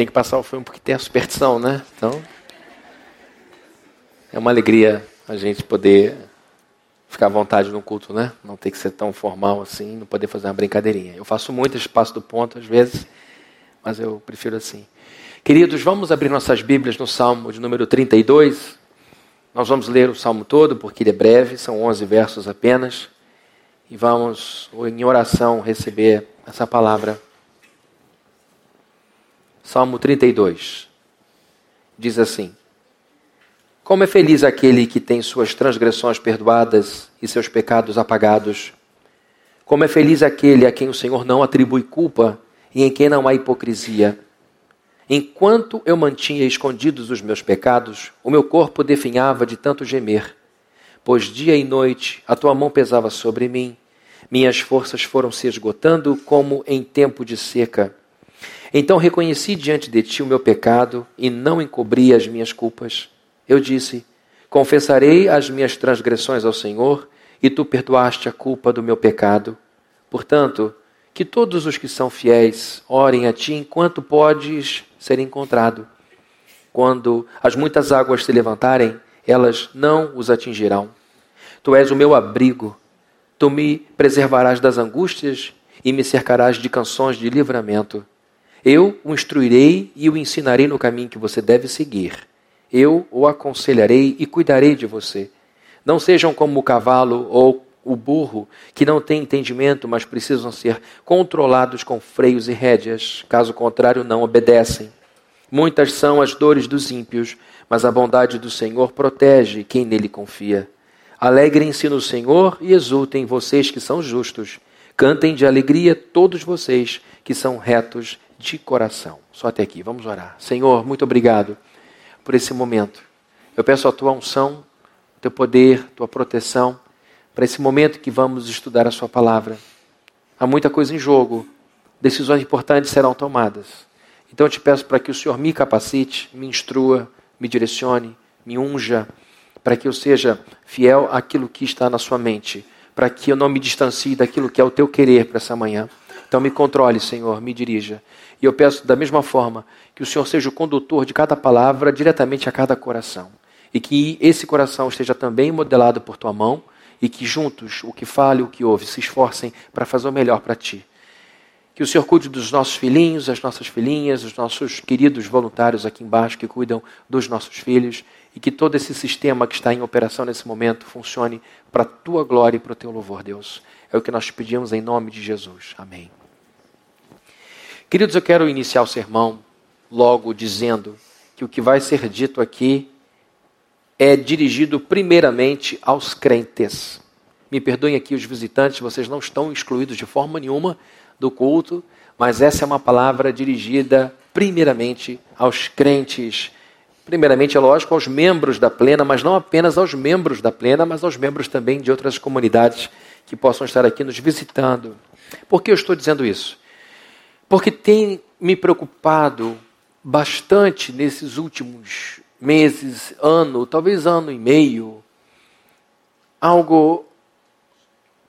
tem que passar o filme porque tem a superstição, né? Então, é uma alegria a gente poder ficar à vontade no culto, né? Não ter que ser tão formal assim, não poder fazer uma brincadeirinha. Eu faço muito espaço do ponto às vezes, mas eu prefiro assim. Queridos, vamos abrir nossas Bíblias no Salmo de número 32. Nós vamos ler o Salmo todo, porque ele é breve, são 11 versos apenas. E vamos, em oração, receber essa palavra. Salmo 32 diz assim: como é feliz aquele que tem suas transgressões perdoadas e seus pecados apagados. Como é feliz aquele a quem o Senhor não atribui culpa e em quem não há hipocrisia. Enquanto eu mantinha escondidos os meus pecados, o meu corpo definhava de tanto gemer. Pois dia e noite a tua mão pesava sobre mim, minhas forças foram se esgotando como em tempo de seca. Então reconheci diante de ti o meu pecado e não encobri as minhas culpas. Eu disse: Confessarei as minhas transgressões ao Senhor, e tu perdoaste a culpa do meu pecado. Portanto, que todos os que são fiéis orem a ti enquanto podes ser encontrado. Quando as muitas águas se levantarem, elas não os atingirão. Tu és o meu abrigo. Tu me preservarás das angústias e me cercarás de canções de livramento. Eu o instruirei e o ensinarei no caminho que você deve seguir eu o aconselharei e cuidarei de você. Não sejam como o cavalo ou o burro, que não têm entendimento, mas precisam ser controlados com freios e rédeas, caso contrário, não obedecem. Muitas são as dores dos ímpios, mas a bondade do Senhor protege quem nele confia. Alegrem-se no Senhor e exultem vocês que são justos. Cantem de alegria todos vocês que são retos de coração. Só até aqui, vamos orar. Senhor, muito obrigado por esse momento. Eu peço a tua unção, teu poder, tua proteção para esse momento que vamos estudar a sua palavra. Há muita coisa em jogo, decisões importantes serão tomadas. Então eu te peço para que o Senhor me capacite, me instrua, me direcione, me unja, para que eu seja fiel àquilo que está na sua mente, para que eu não me distancie daquilo que é o teu querer para essa manhã. Então me controle, Senhor, me dirija. E eu peço da mesma forma que o Senhor seja o condutor de cada palavra diretamente a cada coração. E que esse coração esteja também modelado por tua mão e que juntos, o que fale e o que ouve, se esforcem para fazer o melhor para ti. Que o Senhor cuide dos nossos filhinhos, as nossas filhinhas, os nossos queridos voluntários aqui embaixo que cuidam dos nossos filhos e que todo esse sistema que está em operação nesse momento funcione para a tua glória e para o teu louvor, Deus. É o que nós pedimos em nome de Jesus. Amém. Queridos, eu quero iniciar o sermão logo dizendo que o que vai ser dito aqui é dirigido primeiramente aos crentes. Me perdoem aqui os visitantes, vocês não estão excluídos de forma nenhuma do culto, mas essa é uma palavra dirigida primeiramente aos crentes. Primeiramente, é lógico, aos membros da plena, mas não apenas aos membros da plena, mas aos membros também de outras comunidades que possam estar aqui nos visitando. Por que eu estou dizendo isso? Porque tem me preocupado bastante nesses últimos meses, ano, talvez ano e meio, algo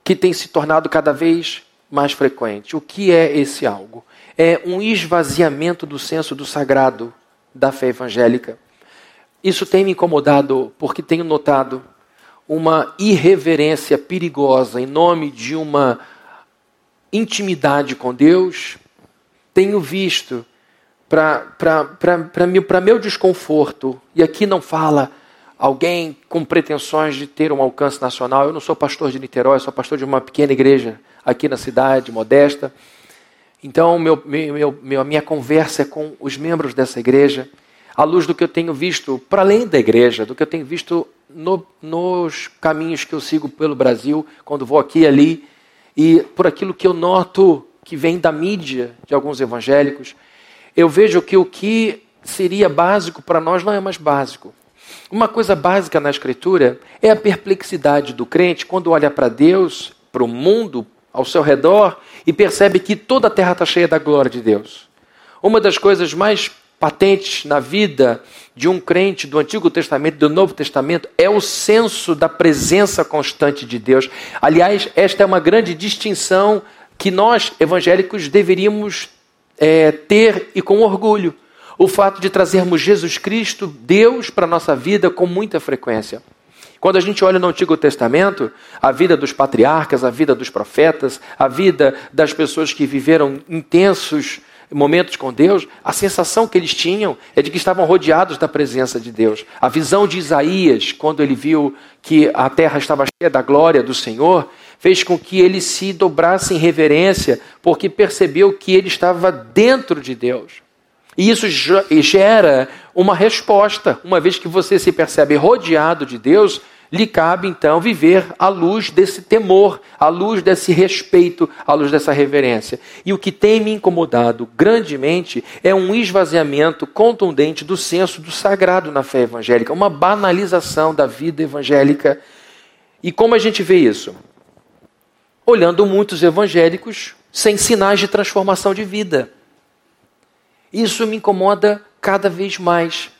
que tem se tornado cada vez mais frequente. O que é esse algo? É um esvaziamento do senso do sagrado da fé evangélica. Isso tem me incomodado porque tenho notado uma irreverência perigosa em nome de uma intimidade com Deus, tenho visto para meu, desconforto, e aqui não fala alguém com pretensões de ter um alcance nacional. Eu não sou pastor de Niterói, sou pastor de uma pequena igreja aqui na cidade, modesta. Então, meu, meu, meu, a minha conversa é com os membros dessa igreja, à luz do que eu tenho visto para além da igreja, do que eu tenho visto no, nos caminhos que eu sigo pelo Brasil, quando vou aqui e ali, e por aquilo que eu noto que vem da mídia de alguns evangélicos, eu vejo que o que seria básico para nós não é mais básico. Uma coisa básica na Escritura é a perplexidade do crente quando olha para Deus, para o mundo ao seu redor e percebe que toda a terra está cheia da glória de Deus. Uma das coisas mais patentes na vida de um crente do Antigo Testamento e do Novo Testamento é o senso da presença constante de Deus. Aliás, esta é uma grande distinção que nós, evangélicos, deveríamos é, ter e com orgulho. o fato de trazermos Jesus Cristo, Deus, para a nossa vida com muita frequência. Quando a gente olha no Antigo Testamento, a vida dos patriarcas, a vida dos profetas, a vida das pessoas que viveram intensos momentos com Deus, a sensação que eles tinham é de que estavam rodeados da presença de Deus. A visão de Isaías, quando ele viu que a terra estava cheia da glória do Senhor, fez com que ele se dobrasse em reverência, porque percebeu que ele estava dentro de Deus. E isso gera uma resposta. Uma vez que você se percebe rodeado de Deus, lhe cabe então viver à luz desse temor, à luz desse respeito, à luz dessa reverência. E o que tem me incomodado grandemente é um esvaziamento contundente do senso do sagrado na fé evangélica, uma banalização da vida evangélica. E como a gente vê isso? Olhando muitos evangélicos sem sinais de transformação de vida. Isso me incomoda cada vez mais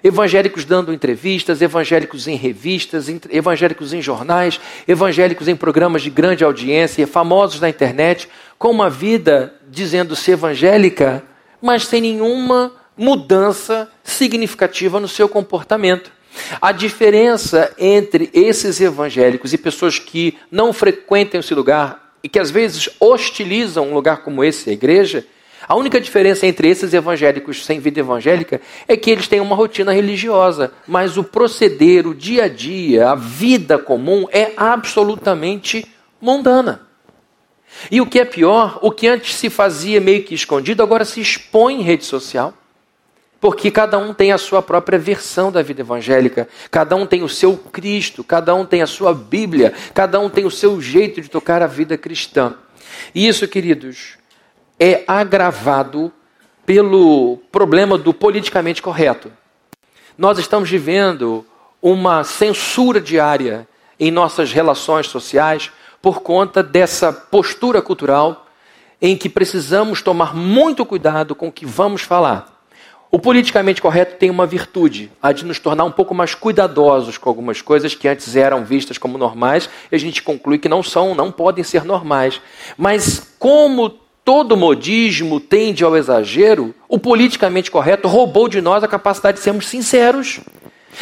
evangélicos dando entrevistas, evangélicos em revistas, evangélicos em jornais, evangélicos em programas de grande audiência, famosos na internet, com uma vida dizendo ser evangélica, mas sem nenhuma mudança significativa no seu comportamento. A diferença entre esses evangélicos e pessoas que não frequentam esse lugar e que às vezes hostilizam um lugar como esse, a igreja, a única diferença entre esses evangélicos sem vida evangélica é que eles têm uma rotina religiosa, mas o proceder, o dia a dia, a vida comum é absolutamente mundana. E o que é pior, o que antes se fazia meio que escondido, agora se expõe em rede social. Porque cada um tem a sua própria versão da vida evangélica, cada um tem o seu Cristo, cada um tem a sua Bíblia, cada um tem o seu jeito de tocar a vida cristã. E isso, queridos, é agravado pelo problema do politicamente correto. Nós estamos vivendo uma censura diária em nossas relações sociais por conta dessa postura cultural em que precisamos tomar muito cuidado com o que vamos falar. O politicamente correto tem uma virtude, a de nos tornar um pouco mais cuidadosos com algumas coisas que antes eram vistas como normais, e a gente conclui que não são, não podem ser normais. Mas como todo modismo tende ao exagero, o politicamente correto roubou de nós a capacidade de sermos sinceros.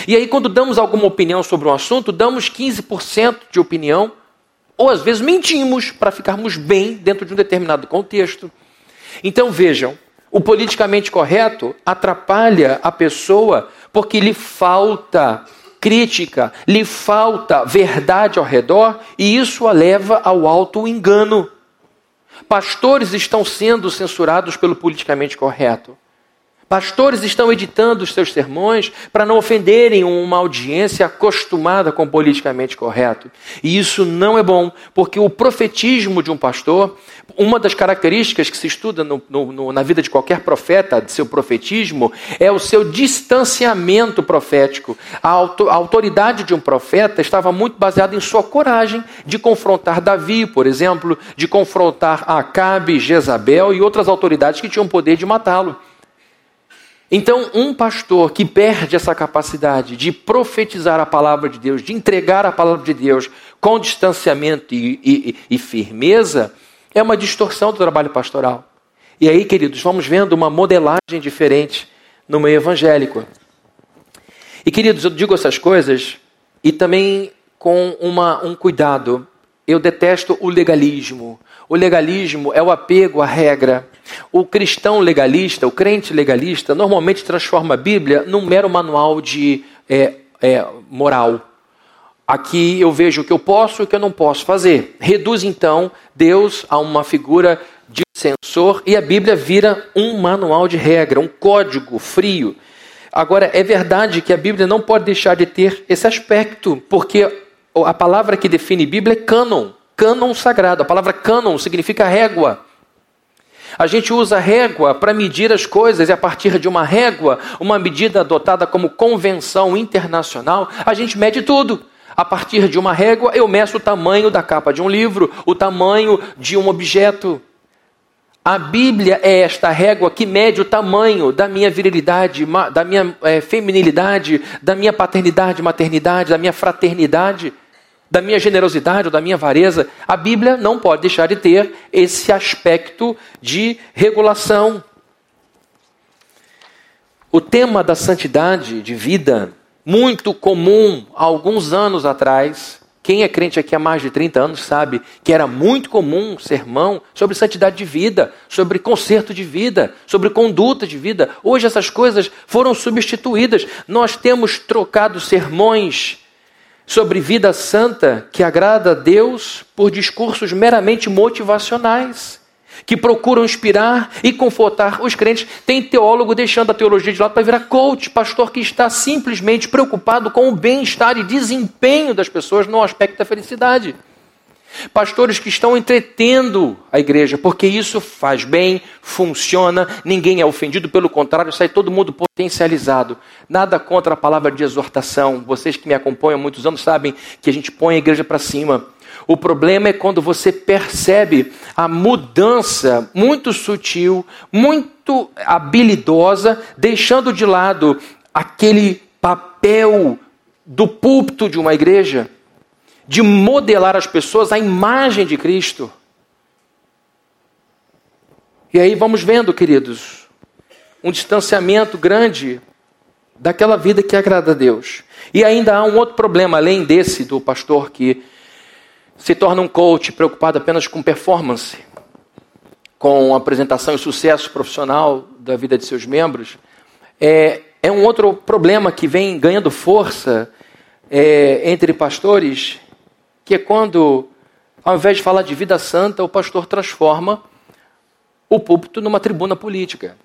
E aí, quando damos alguma opinião sobre um assunto, damos 15% de opinião, ou às vezes mentimos para ficarmos bem dentro de um determinado contexto. Então vejam, o politicamente correto atrapalha a pessoa porque lhe falta crítica, lhe falta verdade ao redor e isso a leva ao auto-engano. Pastores estão sendo censurados pelo politicamente correto. Pastores estão editando os seus sermões para não ofenderem uma audiência acostumada com o politicamente correto. E isso não é bom, porque o profetismo de um pastor, uma das características que se estuda no, no, na vida de qualquer profeta, de seu profetismo, é o seu distanciamento profético. A, auto, a autoridade de um profeta estava muito baseada em sua coragem de confrontar Davi, por exemplo, de confrontar Acabe, Jezabel e outras autoridades que tinham poder de matá-lo. Então, um pastor que perde essa capacidade de profetizar a palavra de Deus, de entregar a palavra de Deus com distanciamento e, e, e firmeza, é uma distorção do trabalho pastoral. E aí, queridos, vamos vendo uma modelagem diferente no meio evangélico. E, queridos, eu digo essas coisas e também com uma, um cuidado. Eu detesto o legalismo. O legalismo é o apego à regra. O cristão legalista, o crente legalista, normalmente transforma a Bíblia num mero manual de é, é, moral. Aqui eu vejo o que eu posso e o que eu não posso fazer. Reduz então Deus a uma figura de censor e a Bíblia vira um manual de regra, um código frio. Agora, é verdade que a Bíblia não pode deixar de ter esse aspecto, porque a palavra que define Bíblia é cânon cânon sagrado. A palavra cânon significa régua. A gente usa régua para medir as coisas e a partir de uma régua, uma medida adotada como convenção internacional, a gente mede tudo. A partir de uma régua, eu meço o tamanho da capa de um livro, o tamanho de um objeto. A Bíblia é esta régua que mede o tamanho da minha virilidade, da minha é, feminilidade, da minha paternidade, maternidade, da minha fraternidade da minha generosidade ou da minha avareza, a Bíblia não pode deixar de ter esse aspecto de regulação. O tema da santidade de vida, muito comum há alguns anos atrás, quem é crente aqui há mais de 30 anos sabe que era muito comum um sermão sobre santidade de vida, sobre conserto de vida, sobre conduta de vida. Hoje essas coisas foram substituídas. Nós temos trocado sermões sobre vida santa que agrada a Deus por discursos meramente motivacionais que procuram inspirar e confortar os crentes. Tem teólogo deixando a teologia de lado para virar coach, pastor que está simplesmente preocupado com o bem-estar e desempenho das pessoas no aspecto da felicidade. Pastores que estão entretendo a igreja, porque isso faz bem, funciona, ninguém é ofendido, pelo contrário, sai todo mundo potencializado. Nada contra a palavra de exortação. Vocês que me acompanham há muitos anos sabem que a gente põe a igreja para cima. O problema é quando você percebe a mudança muito sutil, muito habilidosa, deixando de lado aquele papel do púlpito de uma igreja, de modelar as pessoas à imagem de Cristo. E aí vamos vendo, queridos, um distanciamento grande daquela vida que agrada a Deus. E ainda há um outro problema, além desse do pastor que se torna um coach preocupado apenas com performance, com apresentação e sucesso profissional da vida de seus membros, é, é um outro problema que vem ganhando força é, entre pastores, que é quando, ao invés de falar de vida santa, o pastor transforma o púlpito numa tribuna política.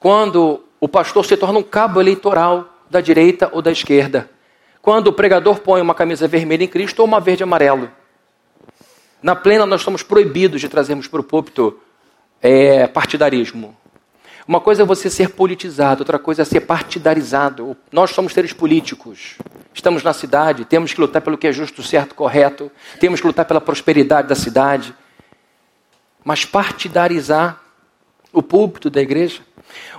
Quando o pastor se torna um cabo eleitoral da direita ou da esquerda quando o pregador põe uma camisa vermelha em Cristo ou uma verde e amarelo. Na plena, nós estamos proibidos de trazermos para o púlpito é, partidarismo. Uma coisa é você ser politizado, outra coisa é ser partidarizado. Nós somos seres políticos. Estamos na cidade, temos que lutar pelo que é justo, certo, correto. Temos que lutar pela prosperidade da cidade. Mas partidarizar o púlpito da igreja.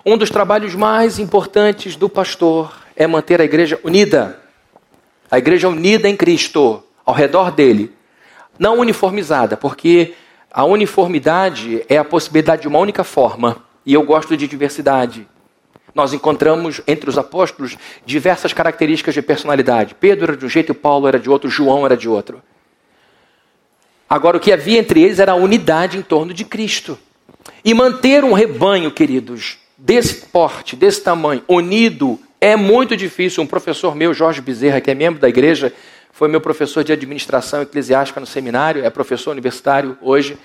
Um dos trabalhos mais importantes do pastor é manter a igreja unida. A igreja unida em Cristo, ao redor dele. Não uniformizada, porque a uniformidade é a possibilidade de uma única forma. E eu gosto de diversidade. Nós encontramos entre os apóstolos diversas características de personalidade. Pedro era de um jeito, Paulo era de outro, João era de outro. Agora, o que havia entre eles era a unidade em torno de Cristo. E manter um rebanho, queridos, desse porte, desse tamanho, unido é muito difícil. Um professor meu, Jorge Bezerra, que é membro da igreja, foi meu professor de administração eclesiástica no seminário, é professor universitário hoje,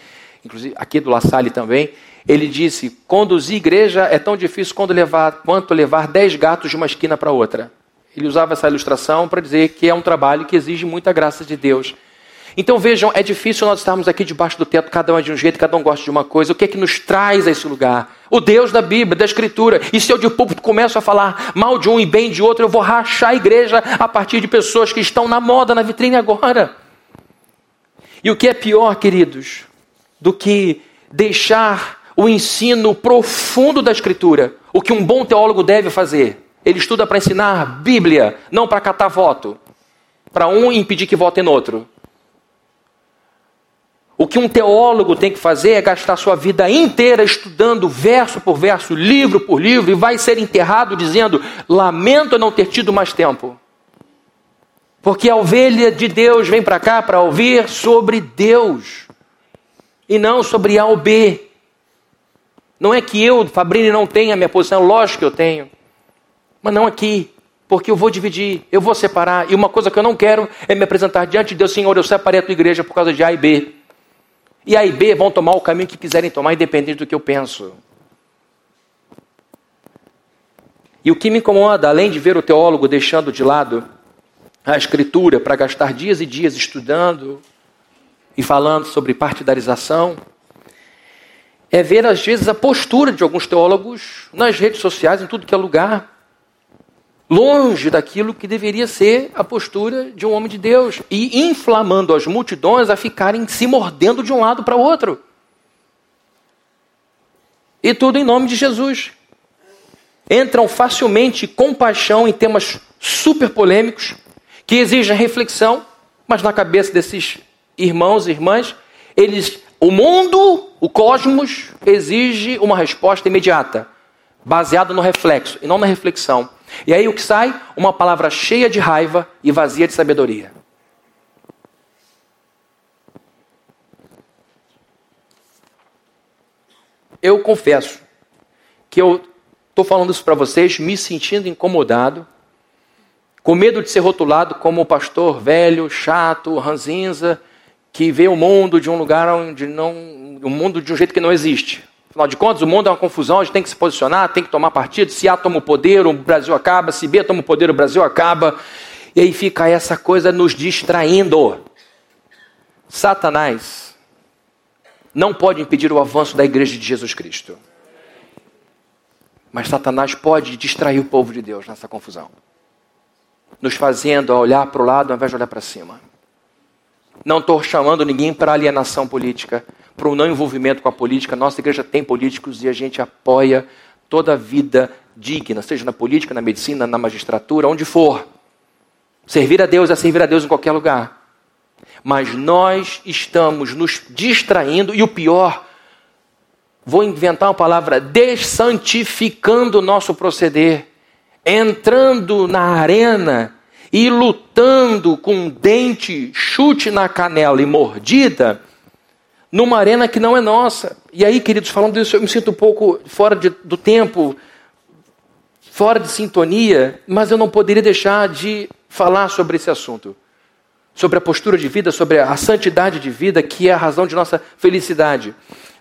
inclusive aqui do La Salle também. Ele disse: conduzir igreja é tão difícil quanto levar, quanto levar dez gatos de uma esquina para outra. Ele usava essa ilustração para dizer que é um trabalho que exige muita graça de Deus. Então vejam, é difícil nós estarmos aqui debaixo do teto, cada um é de um jeito, cada um gosta de uma coisa. O que é que nos traz a esse lugar? O Deus da Bíblia, da Escritura. E se eu de púlpito começo a falar mal de um e bem de outro, eu vou rachar a igreja a partir de pessoas que estão na moda, na vitrine agora. E o que é pior, queridos, do que deixar o ensino profundo da Escritura, o que um bom teólogo deve fazer? Ele estuda para ensinar Bíblia, não para catar voto. Para um impedir que votem no outro. O que um teólogo tem que fazer é gastar sua vida inteira estudando verso por verso, livro por livro, e vai ser enterrado dizendo: Lamento não ter tido mais tempo. Porque a ovelha de Deus vem para cá para ouvir sobre Deus e não sobre A ou B. Não é que eu, Fabrini, não tenha a minha posição, lógico que eu tenho, mas não aqui, porque eu vou dividir, eu vou separar, e uma coisa que eu não quero é me apresentar diante de Deus, Senhor, eu separei a tua igreja por causa de A e B. E A e B vão tomar o caminho que quiserem tomar, independente do que eu penso. E o que me incomoda, além de ver o teólogo deixando de lado a escritura para gastar dias e dias estudando e falando sobre partidarização, é ver às vezes a postura de alguns teólogos nas redes sociais, em tudo que é lugar, longe daquilo que deveria ser a postura de um homem de Deus e inflamando as multidões a ficarem se mordendo de um lado para o outro. E tudo em nome de Jesus. Entram facilmente com paixão em temas super polêmicos que exigem reflexão, mas na cabeça desses irmãos e irmãs, eles, o mundo, o cosmos exige uma resposta imediata. baseado no reflexo e não na reflexão. E aí o que sai? Uma palavra cheia de raiva e vazia de sabedoria. Eu confesso que eu estou falando isso para vocês me sentindo incomodado, com medo de ser rotulado como pastor velho, chato, ranzinza, que vê o mundo de um lugar onde não. o mundo de um jeito que não existe. Afinal de contas, o mundo é uma confusão, a gente tem que se posicionar, tem que tomar partido. Se A toma o poder, o Brasil acaba. Se B toma o poder, o Brasil acaba. E aí fica essa coisa nos distraindo. Satanás não pode impedir o avanço da igreja de Jesus Cristo. Mas Satanás pode distrair o povo de Deus nessa confusão, nos fazendo olhar para o lado ao invés de olhar para cima. Não estou chamando ninguém para alienação política, para o não envolvimento com a política. Nossa igreja tem políticos e a gente apoia toda a vida digna, seja na política, na medicina, na magistratura, onde for. Servir a Deus é servir a Deus em qualquer lugar. Mas nós estamos nos distraindo e o pior, vou inventar uma palavra, dessantificando o nosso proceder, entrando na arena e lutando com dente, chute na canela e mordida, numa arena que não é nossa. E aí, queridos, falando disso, eu me sinto um pouco fora de, do tempo, fora de sintonia, mas eu não poderia deixar de falar sobre esse assunto. Sobre a postura de vida, sobre a santidade de vida, que é a razão de nossa felicidade.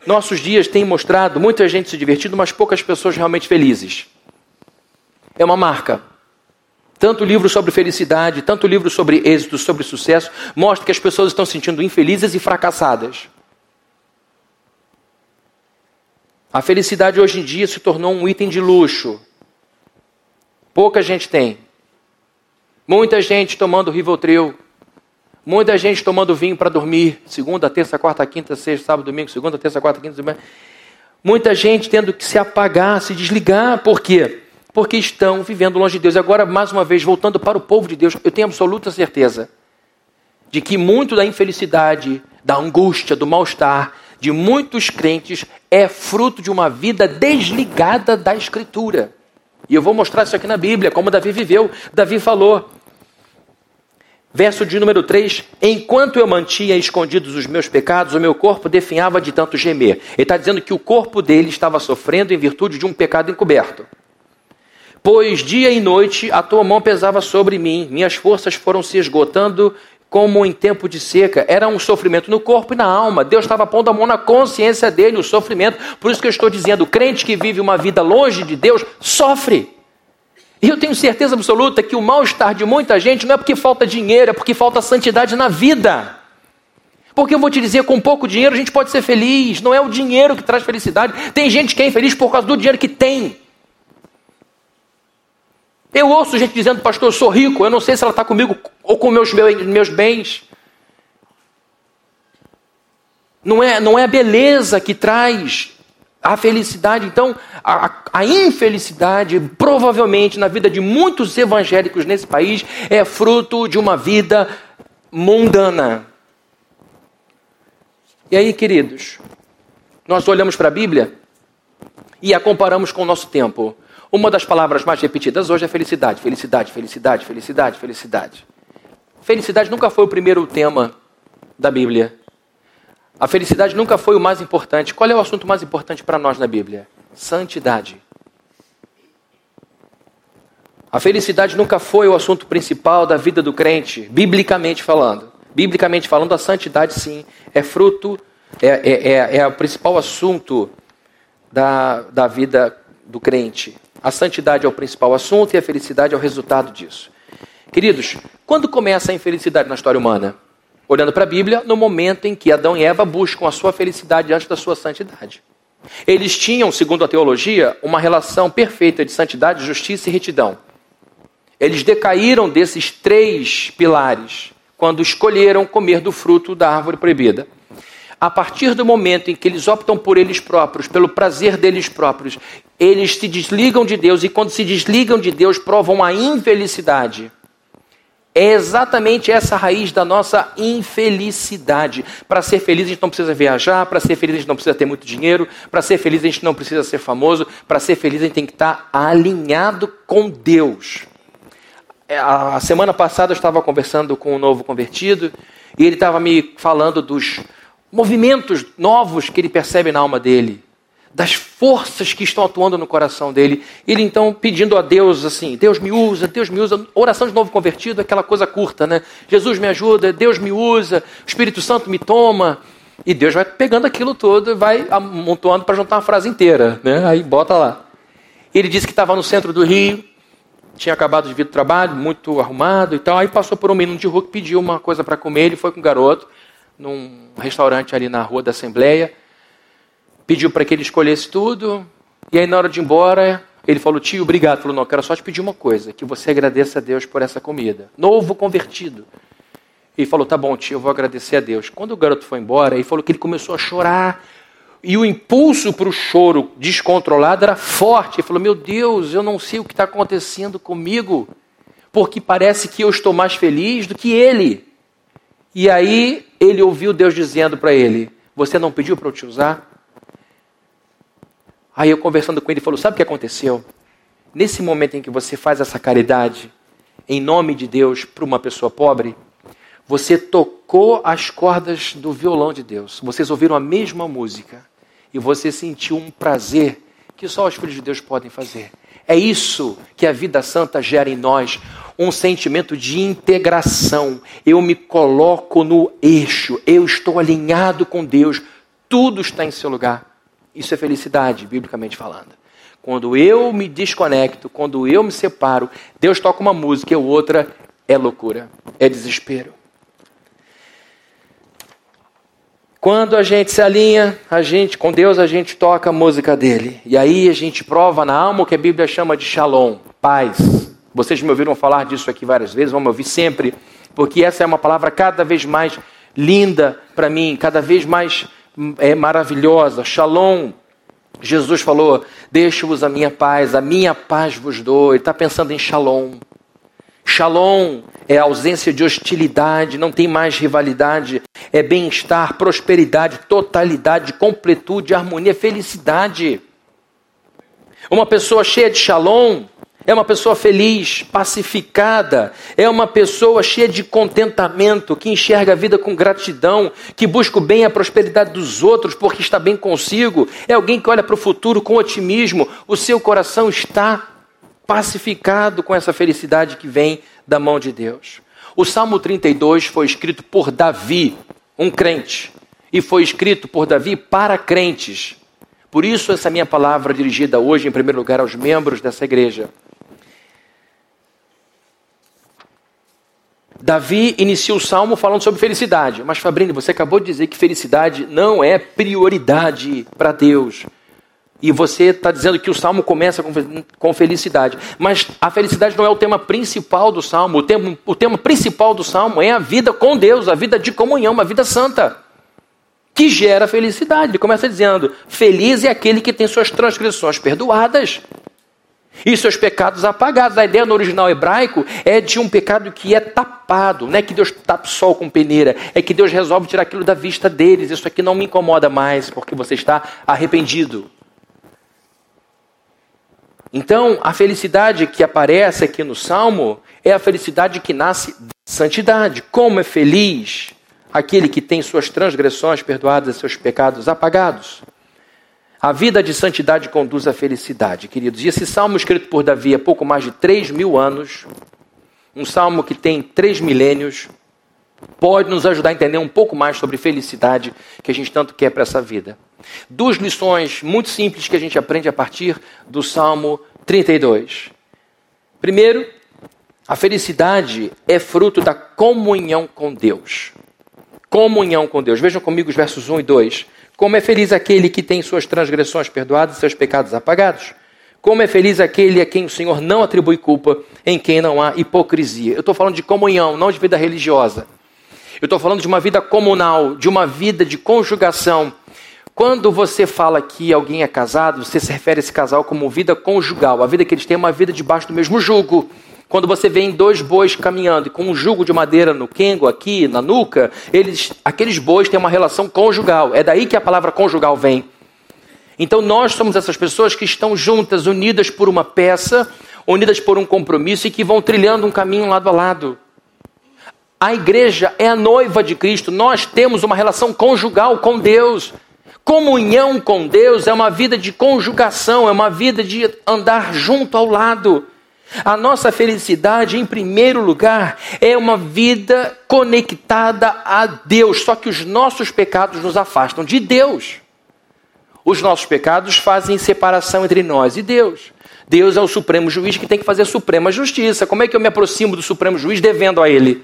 Nossos dias têm mostrado muita gente se divertindo, mas poucas pessoas realmente felizes. É uma marca. Tanto livro sobre felicidade, tanto livro sobre êxito, sobre sucesso, mostra que as pessoas estão se sentindo infelizes e fracassadas. A felicidade hoje em dia se tornou um item de luxo. Pouca gente tem. Muita gente tomando Rivotril. Muita gente tomando vinho para dormir. Segunda, terça, quarta, quinta, sexta, sábado, domingo. Segunda, terça, quarta, quinta, domingo. Muita gente tendo que se apagar, se desligar. Por quê? Porque estão vivendo longe de Deus. E agora, mais uma vez, voltando para o povo de Deus, eu tenho absoluta certeza de que muito da infelicidade, da angústia, do mal-estar de muitos crentes é fruto de uma vida desligada da Escritura. E eu vou mostrar isso aqui na Bíblia, como Davi viveu. Davi falou, verso de número 3: Enquanto eu mantinha escondidos os meus pecados, o meu corpo definhava de tanto gemer. Ele está dizendo que o corpo dele estava sofrendo em virtude de um pecado encoberto. Pois dia e noite a tua mão pesava sobre mim, minhas forças foram se esgotando como em tempo de seca. Era um sofrimento no corpo e na alma. Deus estava pondo a mão na consciência dele, o sofrimento. Por isso que eu estou dizendo: crente que vive uma vida longe de Deus sofre. E eu tenho certeza absoluta que o mal-estar de muita gente não é porque falta dinheiro, é porque falta santidade na vida. Porque eu vou te dizer, com pouco dinheiro a gente pode ser feliz, não é o dinheiro que traz felicidade. Tem gente que é infeliz por causa do dinheiro que tem. Eu ouço gente dizendo, pastor, eu sou rico, eu não sei se ela está comigo ou com meus, meus bens. Não é, não é a beleza que traz a felicidade. Então, a, a, infelicidade, provavelmente, na vida de muitos evangélicos nesse país, é fruto de uma vida mundana. E aí, queridos, nós olhamos para a Bíblia e a comparamos com o nosso tempo. Uma das palavras mais repetidas hoje é felicidade, felicidade, felicidade, felicidade, felicidade. Felicidade nunca foi o primeiro tema da Bíblia. A felicidade nunca foi o mais importante. Qual é o assunto mais importante para nós na Bíblia? Santidade. A felicidade nunca foi o assunto principal da vida do crente, biblicamente falando. Biblicamente falando, a santidade, sim, é fruto, é, é, é, é o principal assunto da, da vida do crente. A santidade é o principal assunto e a felicidade é o resultado disso. Queridos, quando começa a infelicidade na história humana? Olhando para a Bíblia, no momento em que Adão e Eva buscam a sua felicidade antes da sua santidade. Eles tinham, segundo a teologia, uma relação perfeita de santidade, justiça e retidão. Eles decaíram desses três pilares quando escolheram comer do fruto da árvore proibida a partir do momento em que eles optam por eles próprios, pelo prazer deles próprios, eles se desligam de Deus e quando se desligam de Deus provam a infelicidade. É exatamente essa raiz da nossa infelicidade. Para ser feliz, a gente não precisa viajar, para ser feliz, a gente não precisa ter muito dinheiro, para ser feliz, a gente não precisa ser famoso, para ser feliz, a gente tem que estar alinhado com Deus. É, a semana passada eu estava conversando com um novo convertido e ele estava me falando dos movimentos novos que ele percebe na alma dele das forças que estão atuando no coração dele. Ele então pedindo a Deus assim: Deus me usa, Deus me usa. Oração de novo convertido, aquela coisa curta, né? Jesus me ajuda, Deus me usa, Espírito Santo me toma. E Deus vai pegando aquilo todo e vai amontoando para juntar uma frase inteira, né? Aí bota lá. Ele disse que estava no centro do Rio, tinha acabado de vir do trabalho, muito arrumado e tal. Aí passou por um menino de rua que pediu uma coisa para comer. Ele foi com o garoto num restaurante ali na rua da Assembleia pediu para que ele escolhesse tudo, e aí na hora de ir embora, ele falou, tio, obrigado. Ele falou, não, quero só te pedir uma coisa, que você agradeça a Deus por essa comida. Novo convertido. Ele falou, tá bom, tio, eu vou agradecer a Deus. Quando o garoto foi embora, ele falou que ele começou a chorar, e o impulso para o choro descontrolado era forte. Ele falou, meu Deus, eu não sei o que está acontecendo comigo, porque parece que eu estou mais feliz do que ele. E aí ele ouviu Deus dizendo para ele, você não pediu para eu te usar? Aí eu conversando com ele, falou: Sabe o que aconteceu? Nesse momento em que você faz essa caridade, em nome de Deus, para uma pessoa pobre, você tocou as cordas do violão de Deus. Vocês ouviram a mesma música. E você sentiu um prazer que só os filhos de Deus podem fazer. É isso que a vida santa gera em nós, um sentimento de integração. Eu me coloco no eixo, eu estou alinhado com Deus, tudo está em seu lugar. Isso é felicidade, biblicamente falando. Quando eu me desconecto, quando eu me separo, Deus toca uma música e outra é loucura, é desespero. Quando a gente se alinha, a gente com Deus, a gente toca a música dele. E aí a gente prova na alma o que a Bíblia chama de shalom, paz. Vocês me ouviram falar disso aqui várias vezes, vão me ouvir sempre, porque essa é uma palavra cada vez mais linda para mim, cada vez mais é maravilhosa. Shalom. Jesus falou: Deixo-vos a minha paz, a minha paz vos dou. Ele está pensando em shalom. Shalom é ausência de hostilidade, não tem mais rivalidade, é bem-estar, prosperidade, totalidade, completude, harmonia, felicidade. Uma pessoa cheia de shalom é uma pessoa feliz, pacificada, é uma pessoa cheia de contentamento, que enxerga a vida com gratidão, que busca o bem e a prosperidade dos outros porque está bem consigo, é alguém que olha para o futuro com otimismo, o seu coração está pacificado com essa felicidade que vem da mão de Deus. O Salmo 32 foi escrito por Davi, um crente, e foi escrito por Davi para crentes. Por isso, essa minha palavra dirigida hoje, em primeiro lugar, aos membros dessa igreja. Davi inicia o salmo falando sobre felicidade. Mas, Fabrini, você acabou de dizer que felicidade não é prioridade para Deus. E você está dizendo que o salmo começa com, felicidade. Mas a felicidade não é o tema principal do salmo. O tema, o tema principal do salmo é a vida com Deus, a vida de comunhão, uma vida santa. Que gera felicidade. Ele começa dizendo: Feliz é aquele que tem suas transgressões perdoadas e seus pecados apagados. A ideia no original hebraico é de um pecado que é tapado, não é que Deus tapa o sol com peneira, é que Deus resolve tirar aquilo da vista deles. Isso aqui não me incomoda mais, porque você está arrependido. Então, a felicidade que aparece aqui no Salmo é a felicidade que nasce da santidade. Como é feliz aquele que tem suas transgressões perdoadas, seus pecados apagados. A vida de santidade conduz à felicidade, queridos. E esse salmo escrito por Davi há pouco mais de três mil anos, um salmo que tem três milênios, pode nos ajudar a entender um pouco mais sobre felicidade que a gente tanto quer para essa vida. Duas lições muito simples que a gente aprende a partir do Salmo 32. Primeiro, a felicidade é fruto da comunhão com Deus. Comunhão com Deus. Vejam comigo os versos 1 e 2. Como é feliz aquele que tem suas transgressões perdoadas e seus pecados apagados. Como é feliz aquele a quem o Senhor não atribui culpa, em quem não há hipocrisia. Eu estou falando de comunhão, não de vida religiosa. Eu estou falando de uma vida comunal, de uma vida de conjugação. Quando você fala que alguém é casado, você se refere a esse casal como vida conjugal. A vida que eles têm é uma vida debaixo do mesmo jugo. Quando você vê dois bois caminhando com um jugo de madeira no quengo aqui, na nuca, eles, aqueles bois têm uma relação conjugal. É daí que a palavra conjugal vem. Então nós somos essas pessoas que estão juntas, unidas por uma peça, unidas por um compromisso e que vão trilhando um caminho lado a lado. A igreja é a noiva de Cristo, nós temos uma relação conjugal com Deus. Comunhão com Deus é uma vida de conjugação, é uma vida de andar junto ao lado. A nossa felicidade, em primeiro lugar, é uma vida conectada a Deus, só que os nossos pecados nos afastam de Deus. Os nossos pecados fazem separação entre nós e Deus. Deus é o supremo juiz que tem que fazer a suprema justiça. Como é que eu me aproximo do supremo juiz devendo a ele?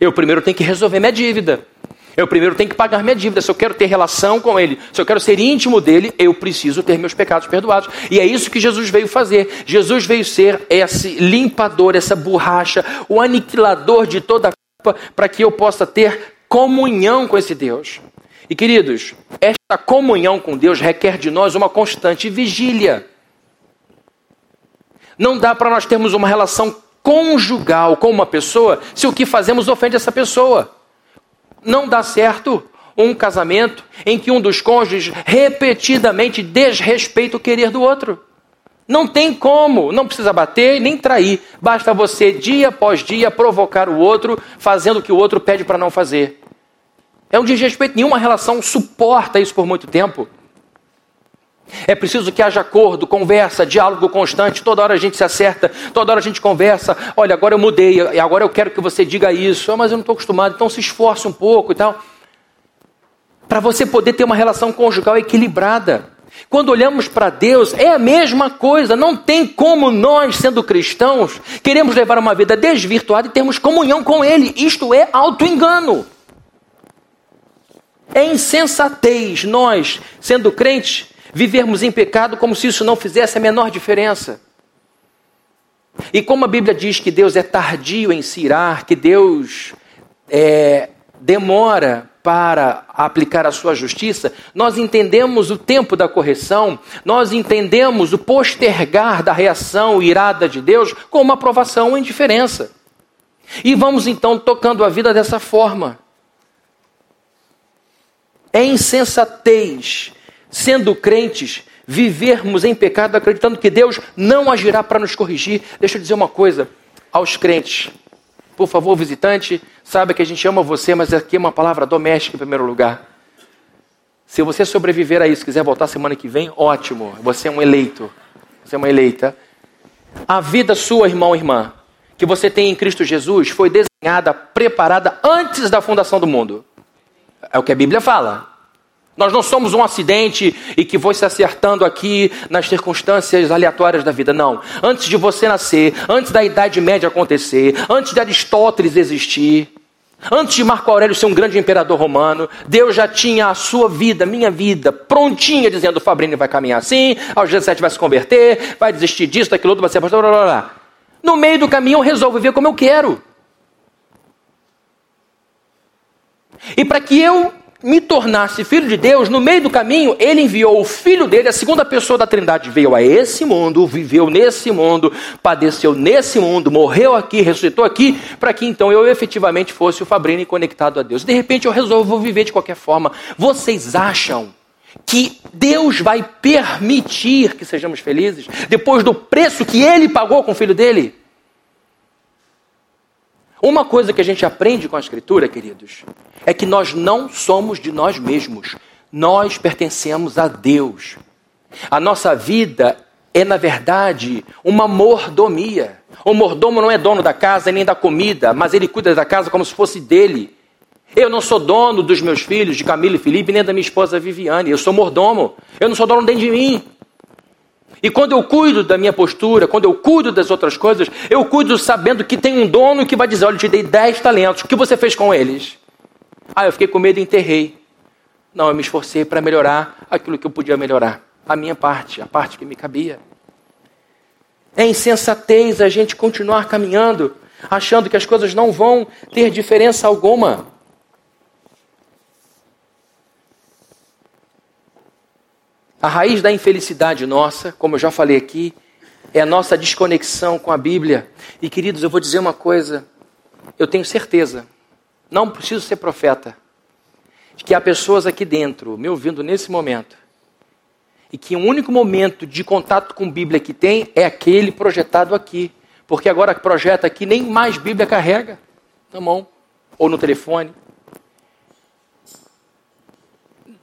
Eu primeiro tenho que resolver minha dívida. Eu primeiro tenho que pagar minha dívida. Se eu quero ter relação com Ele, se eu quero ser íntimo dele, eu preciso ter meus pecados perdoados. E é isso que Jesus veio fazer. Jesus veio ser esse limpador, essa borracha, o aniquilador de toda a culpa, para que eu possa ter comunhão com esse Deus. E queridos, esta comunhão com Deus requer de nós uma constante vigília. Não dá para nós termos uma relação conjugal com uma pessoa se o que fazemos ofende essa pessoa. Não dá certo um casamento em que um dos cônjuges repetidamente desrespeita o querer do outro. Não tem como, não precisa bater nem trair. Basta você, dia após dia, provocar o outro, fazendo o que o outro pede para não fazer. É um desrespeito, nenhuma relação suporta isso por muito tempo. É preciso que haja acordo, conversa, diálogo constante. Toda hora a gente se acerta, toda hora a gente conversa. Olha, agora eu mudei, agora eu quero que você diga isso. Ah, mas eu não estou acostumado, então se esforce um pouco e tal. Para você poder ter uma relação conjugal equilibrada. Quando olhamos para Deus, é a mesma coisa. Não tem como nós, sendo cristãos, queremos levar uma vida desvirtuada e termos comunhão com Ele. Isto é auto-engano. É insensatez nós, sendo crentes, vivermos em pecado como se isso não fizesse a menor diferença. E como a Bíblia diz que Deus é tardio em se irar, que Deus é, demora para aplicar a sua justiça, nós entendemos o tempo da correção, nós entendemos o postergar da reação irada de Deus como uma aprovação ou indiferença. E vamos então tocando a vida dessa forma. É insensatez sendo crentes, vivermos em pecado acreditando que Deus não agirá para nos corrigir. Deixa eu dizer uma coisa aos crentes. Por favor, visitante, saiba que a gente ama você, mas aqui é uma palavra doméstica em primeiro lugar. Se você sobreviver a isso, quiser voltar semana que vem, ótimo. Você é um eleito. Você é uma eleita. A vida sua, irmão e irmã, que você tem em Cristo Jesus, foi desenhada, preparada antes da fundação do mundo. É o que a Bíblia fala. Nós não somos um acidente e que foi se acertando aqui nas circunstâncias aleatórias da vida. Não. Antes de você nascer, antes da Idade Média acontecer, antes de Aristóteles existir, antes de Marco Aurélio ser um grande imperador romano, Deus já tinha a sua vida, minha vida, prontinha, dizendo: Fabrini vai caminhar assim, aos 17 vai se converter, vai desistir disso, daquilo outro, vai ser pastor, blá, blá, blá. No meio do caminho eu resolvo viver como eu quero. E para que eu me tornasse filho de Deus, no meio do caminho, ele enviou o filho dele, a segunda pessoa da Trindade, veio a esse mundo, viveu nesse mundo, padeceu nesse mundo, morreu aqui, ressuscitou aqui, para que então eu efetivamente fosse o Fabrini conectado a Deus. De repente eu resolvo viver de qualquer forma. Vocês acham que Deus vai permitir que sejamos felizes depois do preço que ele pagou com o filho dele? Uma coisa que a gente aprende com a Escritura, queridos, é que nós não somos de nós mesmos. Nós pertencemos a Deus. A nossa vida é, na verdade, uma mordomia. O mordomo não é dono da casa nem da comida, mas ele cuida da casa como se fosse dele. Eu não sou dono dos meus filhos, de Camila e Felipe, nem da minha esposa Viviane. Eu sou mordomo. Eu não sou dono nem de mim. E quando eu cuido da minha postura, quando eu cuido das outras coisas, eu cuido sabendo que tem um dono que vai dizer: Olha, eu te dei 10 talentos, o que você fez com eles? Ah, eu fiquei com medo e enterrei. Não, eu me esforcei para melhorar aquilo que eu podia melhorar. A minha parte, a parte que me cabia. É insensatez a gente continuar caminhando, achando que as coisas não vão ter diferença alguma. A raiz da infelicidade nossa, como eu já falei aqui, é a nossa desconexão com a Bíblia. E queridos, eu vou dizer uma coisa, eu tenho certeza, não preciso ser profeta, de que há pessoas aqui dentro, me ouvindo nesse momento, e que o único momento de contato com Bíblia que tem é aquele projetado aqui. Porque agora projeta aqui, nem mais Bíblia carrega na mão ou no telefone.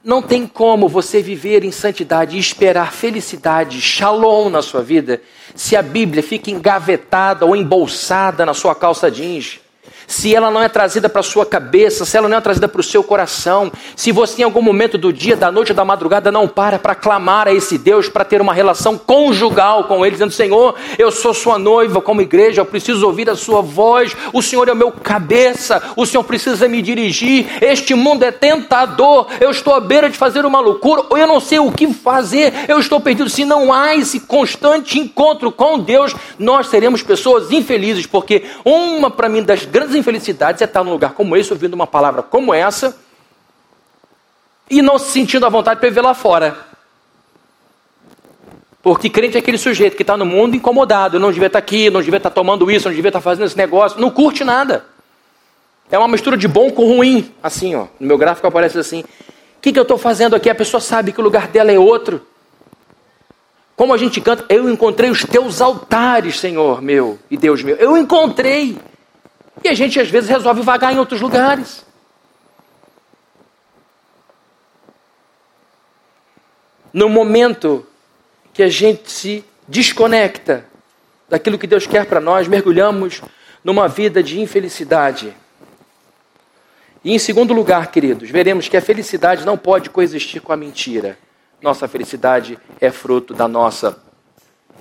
Não tem como você viver em santidade e esperar felicidade, shalom na sua vida, se a Bíblia fica engavetada ou embolsada na sua calça jeans se ela não é trazida para a sua cabeça, se ela não é trazida para o seu coração, se você em algum momento do dia, da noite ou da madrugada não para para clamar a esse Deus, para ter uma relação conjugal com Ele, dizendo: Senhor, eu sou sua noiva como igreja, eu preciso ouvir a sua voz, o Senhor é o meu cabeça, o Senhor precisa me dirigir, este mundo é tentador, eu estou à beira de fazer uma loucura, ou eu não sei o que fazer, eu estou perdido. Se não há esse constante encontro com Deus, nós seremos pessoas infelizes, porque uma para mim das grandes infelicidades é estar num lugar como esse, ouvindo uma palavra como essa, e não se sentindo à vontade para viver lá fora. Porque crente é aquele sujeito que está no mundo incomodado, não devia estar aqui, não devia estar tomando isso, não devia estar fazendo esse negócio, não curte nada. É uma mistura de bom com ruim, assim, ó. No meu gráfico aparece assim. O que, que eu estou fazendo aqui? A pessoa sabe que o lugar dela é outro. Como a gente canta, eu encontrei os teus altares, Senhor meu e Deus meu. Eu encontrei. E a gente às vezes resolve vagar em outros lugares. No momento que a gente se desconecta daquilo que Deus quer para nós, mergulhamos numa vida de infelicidade. E em segundo lugar, queridos, veremos que a felicidade não pode coexistir com a mentira. Nossa felicidade é fruto da nossa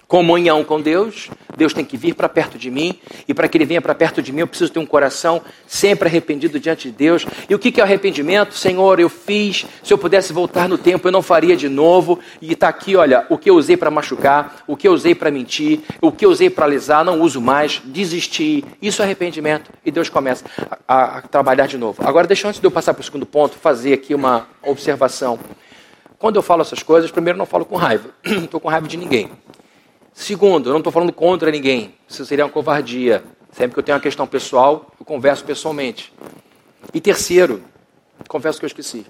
comunhão com Deus, Deus tem que vir para perto de mim, e para que Ele venha para perto de mim, eu preciso ter um coração sempre arrependido diante de Deus. E o que é arrependimento? Senhor, eu fiz, se eu pudesse voltar no tempo, eu não faria de novo. E está aqui, olha, o que eu usei para machucar, o que eu usei para mentir, o que eu usei para alisar, não uso mais, desisti. Isso é arrependimento. E Deus começa a, a trabalhar de novo. Agora, deixa antes de eu passar para o segundo ponto, fazer aqui uma observação. Quando eu falo essas coisas, primeiro não falo com raiva, não estou com raiva de ninguém. Segundo, eu não estou falando contra ninguém. Isso seria uma covardia. Sempre que eu tenho uma questão pessoal, eu converso pessoalmente. E terceiro, confesso que eu esqueci.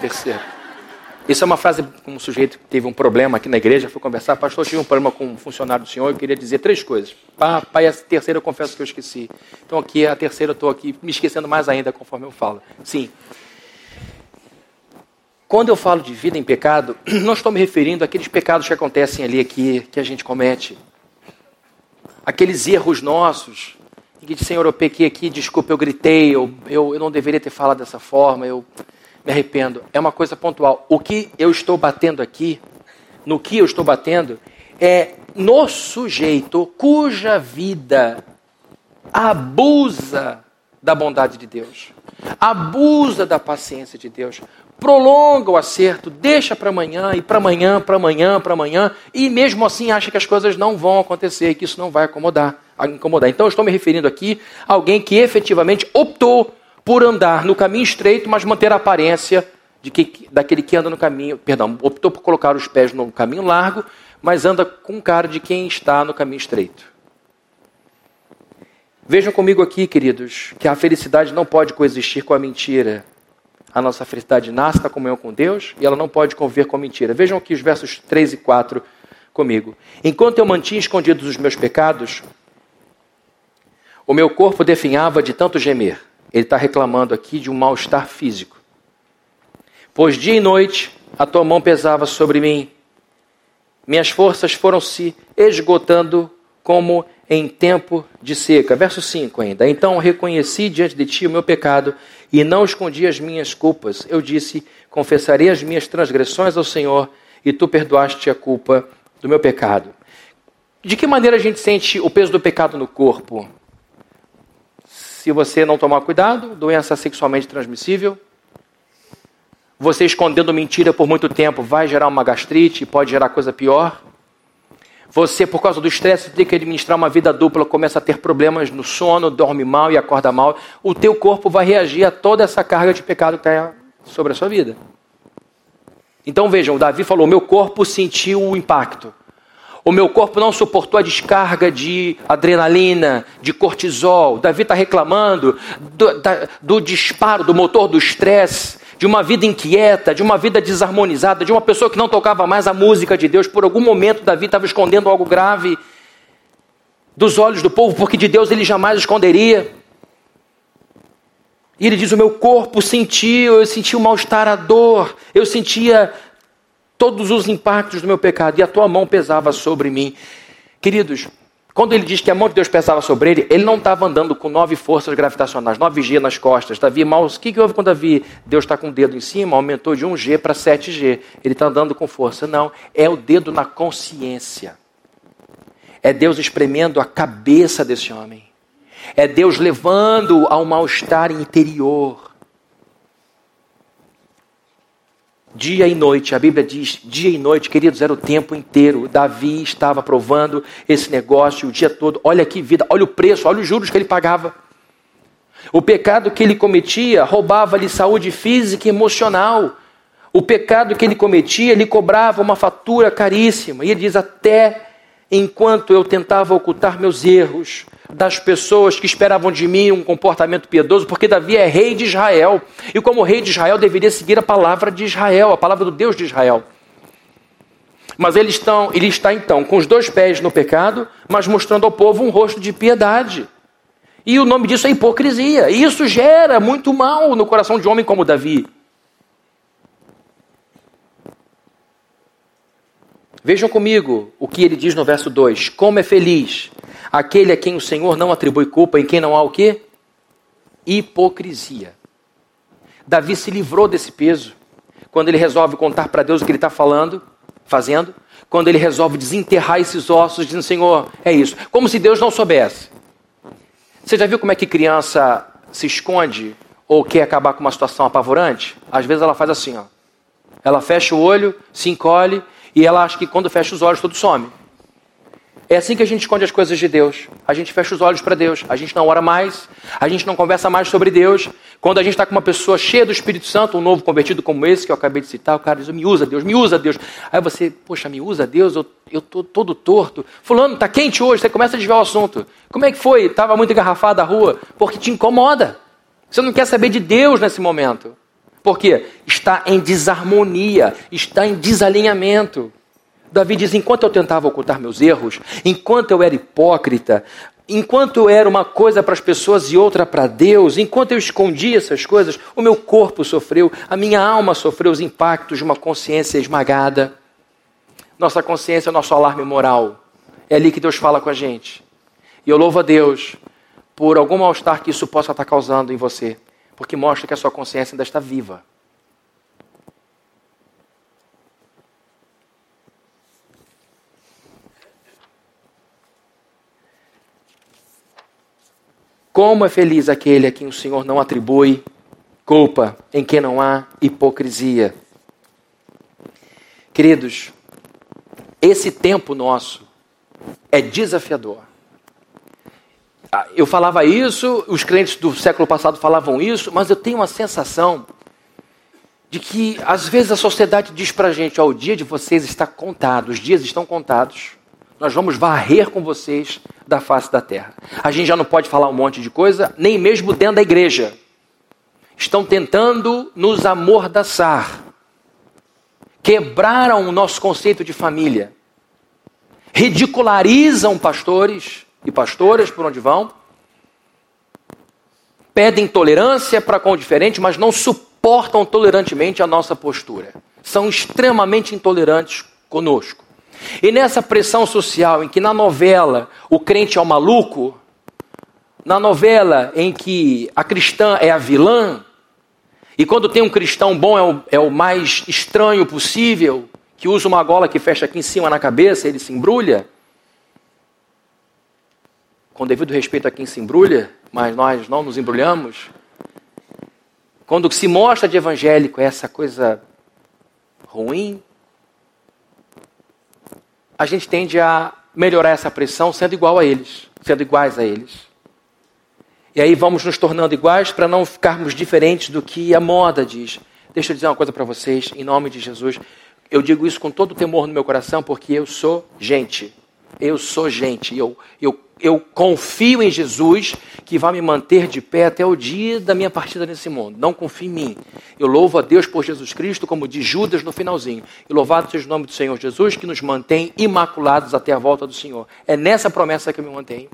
Terceiro. Isso é uma frase com um sujeito que teve um problema aqui na igreja, foi conversar, pastor, eu tive um problema com um funcionário do senhor, eu queria dizer três coisas. E a terceira eu confesso que eu esqueci. Então aqui, a terceira eu estou aqui me esquecendo mais ainda conforme eu falo. Sim, quando eu falo de vida em pecado, não estou me referindo àqueles pecados que acontecem ali aqui, que a gente comete. Aqueles erros nossos, que diz, Senhor, eu pequei aqui, desculpa, eu gritei, eu, eu, eu não deveria ter falado dessa forma, eu me arrependo. É uma coisa pontual. O que eu estou batendo aqui, no que eu estou batendo, é no sujeito cuja vida abusa da bondade de Deus, abusa da paciência de Deus, prolonga o acerto, deixa para amanhã e para amanhã, para amanhã, para amanhã, e mesmo assim acha que as coisas não vão acontecer e que isso não vai acomodar, incomodar. Então eu estou me referindo aqui a alguém que efetivamente optou por andar no caminho estreito, mas manter a aparência de que, daquele que anda no caminho, perdão, optou por colocar os pés no caminho largo, mas anda com cara de quem está no caminho estreito. Vejam comigo aqui, queridos, que a felicidade não pode coexistir com a mentira a nossa felicidade nasce da comunhão com Deus e ela não pode conviver com a mentira. Vejam aqui os versos 3 e 4 comigo. Enquanto eu mantinha escondidos os meus pecados, o meu corpo definhava de tanto gemer. Ele está reclamando aqui de um mal-estar físico. Pois dia e noite a tua mão pesava sobre mim. Minhas forças foram se esgotando como em tempo de seca. Verso 5 ainda. Então reconheci diante de ti o meu pecado e não escondi as minhas culpas. Eu disse: confessarei as minhas transgressões ao Senhor e tu perdoaste a culpa do meu pecado. De que maneira a gente sente o peso do pecado no corpo? Se você não tomar cuidado, doença sexualmente transmissível. Você escondendo mentira por muito tempo vai gerar uma gastrite, pode gerar coisa pior. Você, por causa do estresse, tem que administrar uma vida dupla, começa a ter problemas no sono, dorme mal e acorda mal. O teu corpo vai reagir a toda essa carga de pecado que está sobre a sua vida. Então vejam, Davi falou: meu corpo sentiu o impacto. O meu corpo não suportou a descarga de adrenalina, de cortisol. Davi está reclamando do, da, do disparo, do motor do estresse, de uma vida inquieta, de uma vida desarmonizada, de uma pessoa que não tocava mais a música de Deus. Por algum momento, Davi estava escondendo algo grave dos olhos do povo, porque de Deus ele jamais esconderia. E ele diz: O meu corpo sentiu, eu senti o mal-estar, a dor, eu sentia todos os impactos do meu pecado, e a tua mão pesava sobre mim. Queridos, quando ele diz que a mão de Deus pesava sobre ele, ele não estava andando com nove forças gravitacionais, nove G nas costas. Davi, mal, o que, que houve quando Davi? Deus está com o dedo em cima, aumentou de 1G para 7G. Ele está andando com força. Não, é o dedo na consciência. É Deus espremendo a cabeça desse homem. É Deus levando ao mal-estar interior. Dia e noite, a Bíblia diz, dia e noite, queridos, era o tempo inteiro. Davi estava provando esse negócio o dia todo. Olha que vida, olha o preço, olha os juros que ele pagava. O pecado que ele cometia roubava-lhe saúde física e emocional. O pecado que ele cometia, ele cobrava uma fatura caríssima. E ele diz: Até enquanto eu tentava ocultar meus erros, das pessoas que esperavam de mim um comportamento piedoso, porque Davi é rei de Israel. E como rei de Israel, deveria seguir a palavra de Israel, a palavra do Deus de Israel. Mas ele, estão, ele está então com os dois pés no pecado, mas mostrando ao povo um rosto de piedade. E o nome disso é hipocrisia. E isso gera muito mal no coração de um homem como Davi. Vejam comigo o que ele diz no verso 2: Como é feliz aquele a quem o Senhor não atribui culpa, em quem não há o quê? Hipocrisia. Davi se livrou desse peso quando ele resolve contar para Deus o que ele está falando, fazendo, quando ele resolve desenterrar esses ossos, dizendo: Senhor, é isso. Como se Deus não soubesse. Você já viu como é que criança se esconde ou quer acabar com uma situação apavorante? Às vezes ela faz assim, ó. Ela fecha o olho, se encolhe e ela acha que quando fecha os olhos tudo some. É assim que a gente esconde as coisas de Deus. A gente fecha os olhos para Deus. A gente não ora mais. A gente não conversa mais sobre Deus. Quando a gente está com uma pessoa cheia do Espírito Santo, um novo convertido como esse que eu acabei de citar, o cara diz: Me usa Deus, me usa Deus. Aí você, poxa, me usa Deus, eu estou todo torto. Fulano, está quente hoje. Você começa a desviar o assunto. Como é que foi? Estava muito engarrafada a rua? Porque te incomoda. Você não quer saber de Deus nesse momento. Por quê? Está em desarmonia, está em desalinhamento. Davi diz: enquanto eu tentava ocultar meus erros, enquanto eu era hipócrita, enquanto eu era uma coisa para as pessoas e outra para Deus, enquanto eu escondia essas coisas, o meu corpo sofreu, a minha alma sofreu os impactos de uma consciência esmagada. Nossa consciência é o nosso alarme moral. É ali que Deus fala com a gente. E eu louvo a Deus por algum mal-estar que isso possa estar causando em você porque mostra que a sua consciência ainda está viva. Como é feliz aquele a quem o Senhor não atribui culpa, em quem não há hipocrisia. Queridos, esse tempo nosso é desafiador. Ah, eu falava isso, os crentes do século passado falavam isso, mas eu tenho uma sensação de que às vezes a sociedade diz para a gente: ó, o dia de vocês está contado, os dias estão contados. Nós vamos varrer com vocês da face da terra. A gente já não pode falar um monte de coisa, nem mesmo dentro da igreja. Estão tentando nos amordaçar. Quebraram o nosso conceito de família. Ridicularizam pastores e pastoras por onde vão, pedem tolerância para com o diferente, mas não suportam tolerantemente a nossa postura. São extremamente intolerantes conosco. E nessa pressão social em que na novela o crente é o maluco, na novela em que a cristã é a vilã, e quando tem um cristão bom é o, é o mais estranho possível, que usa uma gola que fecha aqui em cima na cabeça, ele se embrulha, com devido respeito a quem se embrulha, mas nós não nos embrulhamos. Quando se mostra de evangélico essa coisa ruim, a gente tende a melhorar essa pressão sendo igual a eles, sendo iguais a eles. E aí vamos nos tornando iguais para não ficarmos diferentes do que a moda diz. Deixa eu dizer uma coisa para vocês, em nome de Jesus. eu digo isso com todo o temor no meu coração, porque eu sou gente. Eu sou gente. Eu, eu, eu confio em Jesus que vai me manter de pé até o dia da minha partida nesse mundo. Não confio em mim. Eu louvo a Deus por Jesus Cristo, como de Judas no finalzinho. E louvado seja o nome do Senhor Jesus, que nos mantém imaculados até a volta do Senhor. É nessa promessa que eu me mantenho.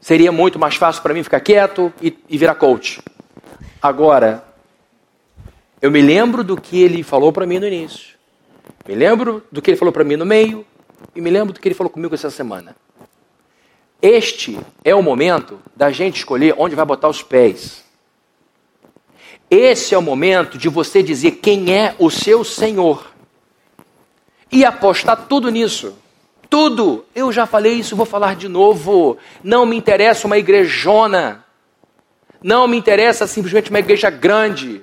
Seria muito mais fácil para mim ficar quieto e, e virar coach. Agora, eu me lembro do que ele falou para mim no início. Me lembro do que ele falou para mim no meio. E me lembro do que ele falou comigo essa semana. Este é o momento da gente escolher onde vai botar os pés. Esse é o momento de você dizer quem é o seu Senhor. E apostar tudo nisso. Tudo. Eu já falei isso, vou falar de novo. Não me interessa uma igrejona. Não me interessa simplesmente uma igreja grande.